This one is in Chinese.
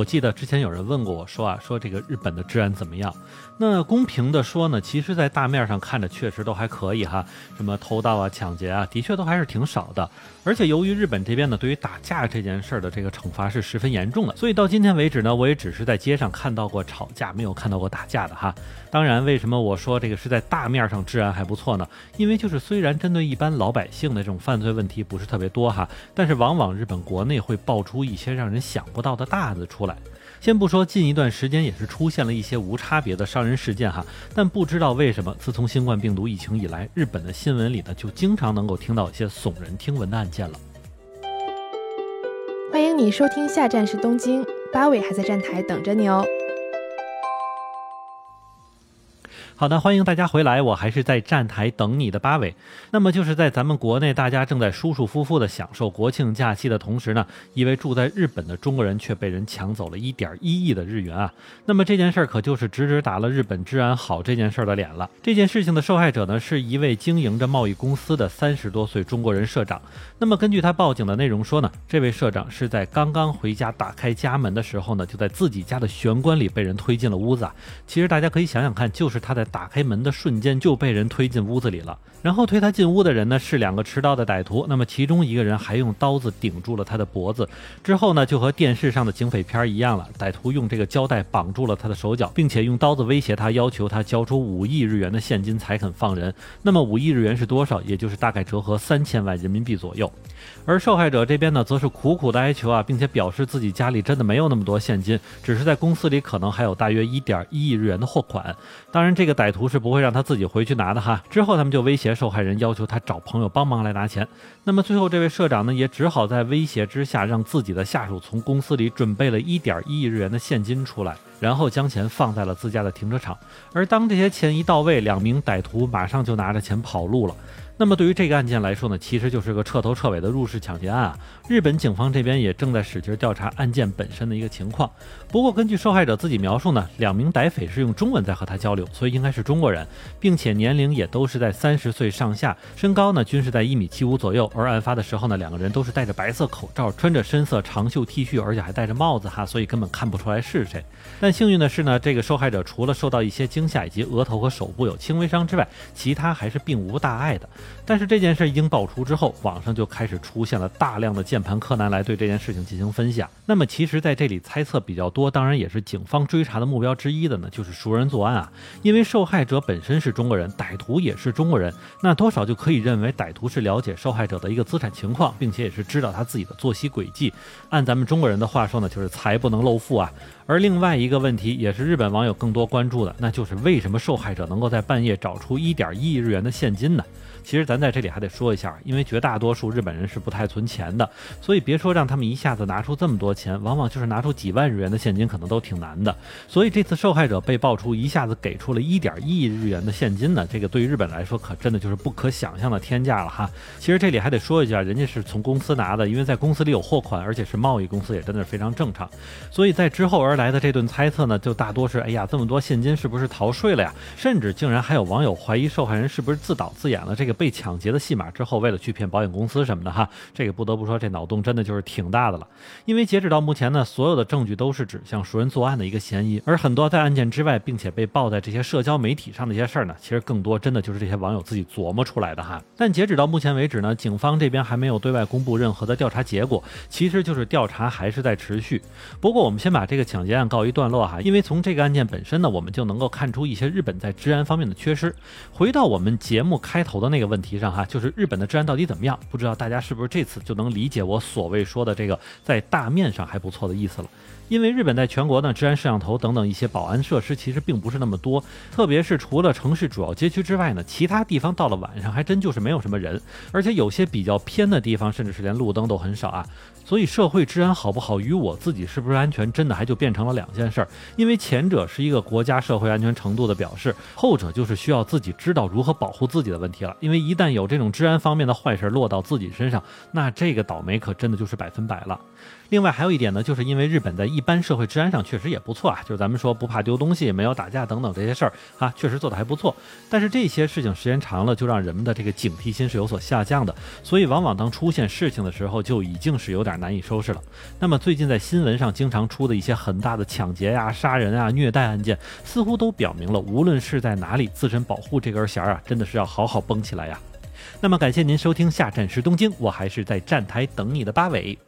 我记得之前有人问过我说啊，说这个日本的治安怎么样？那公平的说呢，其实，在大面上看着确实都还可以哈，什么偷盗啊、抢劫啊，的确都还是挺少的。而且由于日本这边呢，对于打架这件事儿的这个惩罚是十分严重的，所以到今天为止呢，我也只是在街上看到过吵架，没有看到过打架的哈。当然，为什么我说这个是在大面上治安还不错呢？因为就是虽然针对一般老百姓的这种犯罪问题不是特别多哈，但是往往日本国内会爆出一些让人想不到的大案子出来。先不说近一段时间也是出现了一些无差别的伤人事件哈，但不知道为什么，自从新冠病毒疫情以来，日本的新闻里呢就经常能够听到一些耸人听闻的案件了。欢迎你收听，下站是东京，八尾还在站台等着你哦。好的，欢迎大家回来，我还是在站台等你的八尾。那么就是在咱们国内，大家正在舒舒服服的享受国庆假期的同时呢，一位住在日本的中国人却被人抢走了一点一亿的日元啊！那么这件事儿可就是直直打了日本治安好这件事儿的脸了。这件事情的受害者呢，是一位经营着贸易公司的三十多岁中国人社长。那么根据他报警的内容说呢，这位社长是在刚刚回家打开家门的时候呢，就在自己家的玄关里被人推进了屋子啊。其实大家可以想想看，就是他在打开门的瞬间就被人推进屋子里了，然后推他进屋的人呢是两个持刀的歹徒，那么其中一个人还用刀子顶住了他的脖子，之后呢就和电视上的警匪片一样了，歹徒用这个胶带绑住了他的手脚，并且用刀子威胁他，要求他交出五亿日元的现金才肯放人。那么五亿日元是多少？也就是大概折合三千万人民币左右。而受害者这边呢，则是苦苦的哀求啊，并且表示自己家里真的没有那么多现金，只是在公司里可能还有大约一点一亿日元的货款。当然，这个歹徒是不会让他自己回去拿的哈。之后他们就威胁受害人，要求他找朋友帮忙来拿钱。那么最后，这位社长呢，也只好在威胁之下，让自己的下属从公司里准备了一点一亿日元的现金出来，然后将钱放在了自家的停车场。而当这些钱一到位，两名歹徒马上就拿着钱跑路了。那么对于这个案件来说呢，其实就是个彻头彻尾的入室抢劫案啊。日本警方这边也正在使劲调查案件本身的一个情况。不过根据受害者自己描述呢，两名歹匪是用中文在和他交流，所以应该是中国人，并且年龄也都是在三十岁上下，身高呢均是在一米七五左右。而案发的时候呢，两个人都是戴着白色口罩，穿着深色长袖 T 恤，而且还戴着帽子哈，所以根本看不出来是谁。但幸运的是呢，这个受害者除了受到一些惊吓以及额头和手部有轻微伤之外，其他还是并无大碍的。但是这件事一经爆出之后，网上就开始出现了大量的键盘柯南来对这件事情进行分析。那么，其实在这里猜测比较多，当然也是警方追查的目标之一的呢，就是熟人作案啊。因为受害者本身是中国人，歹徒也是中国人，那多少就可以认为歹徒是了解受害者的一个资产情况，并且也是知道他自己的作息轨迹。按咱们中国人的话说呢，就是财不能露富啊。而另外一个问题，也是日本网友更多关注的，那就是为什么受害者能够在半夜找出一点一亿日元的现金呢？其实咱在这里还得说一下，因为绝大多数日本人是不太存钱的，所以别说让他们一下子拿出这么多钱，往往就是拿出几万日元的现金，可能都挺难的。所以这次受害者被爆出一下子给出了一点一亿日元的现金呢，这个对于日本来说可真的就是不可想象的天价了哈。其实这里还得说一下，人家是从公司拿的，因为在公司里有货款，而且是贸易公司，也真的是非常正常。所以在之后而来的这顿猜测呢，就大多是哎呀，这么多现金是不是逃税了呀？甚至竟然还有网友怀疑受害人是不是自导自演了这个。被抢劫的戏码之后，为了去骗保险公司什么的哈，这个不得不说，这脑洞真的就是挺大的了。因为截止到目前呢，所有的证据都是指向熟人作案的一个嫌疑，而很多在案件之外，并且被曝在这些社交媒体上的一些事儿呢，其实更多真的就是这些网友自己琢磨出来的哈。但截止到目前为止呢，警方这边还没有对外公布任何的调查结果，其实就是调查还是在持续。不过我们先把这个抢劫结案告一段落哈，因为从这个案件本身呢，我们就能够看出一些日本在治安方面的缺失。回到我们节目开头的那个问题上哈，就是日本的治安到底怎么样？不知道大家是不是这次就能理解我所谓说的这个在大面上还不错的意思了。因为日本在全国呢，治安摄像头等等一些保安设施其实并不是那么多，特别是除了城市主要街区之外呢，其他地方到了晚上还真就是没有什么人，而且有些比较偏的地方，甚至是连路灯都很少啊。所以社会治安好不好，与我自己是不是安全，真的还就变成了两件事儿。因为前者是一个国家社会安全程度的表示，后者就是需要自己知道如何保护自己的问题了。因为一旦有这种治安方面的坏事落到自己身上，那这个倒霉可真的就是百分百了。另外还有一点呢，就是因为日本在一般社会治安上确实也不错啊，就是咱们说不怕丢东西、没有打架等等这些事儿啊，确实做的还不错。但是这些事情时间长了，就让人们的这个警惕心是有所下降的，所以往往当出现事情的时候，就已经是有点难以收拾了。那么最近在新闻上经常出的一些很大的抢劫呀、杀人啊、虐待案件，似乎都表明了，无论是在哪里，自身保护这根弦啊，真的是要好好绷起来呀。那么感谢您收听下站是东京，我还是在站台等你的八尾。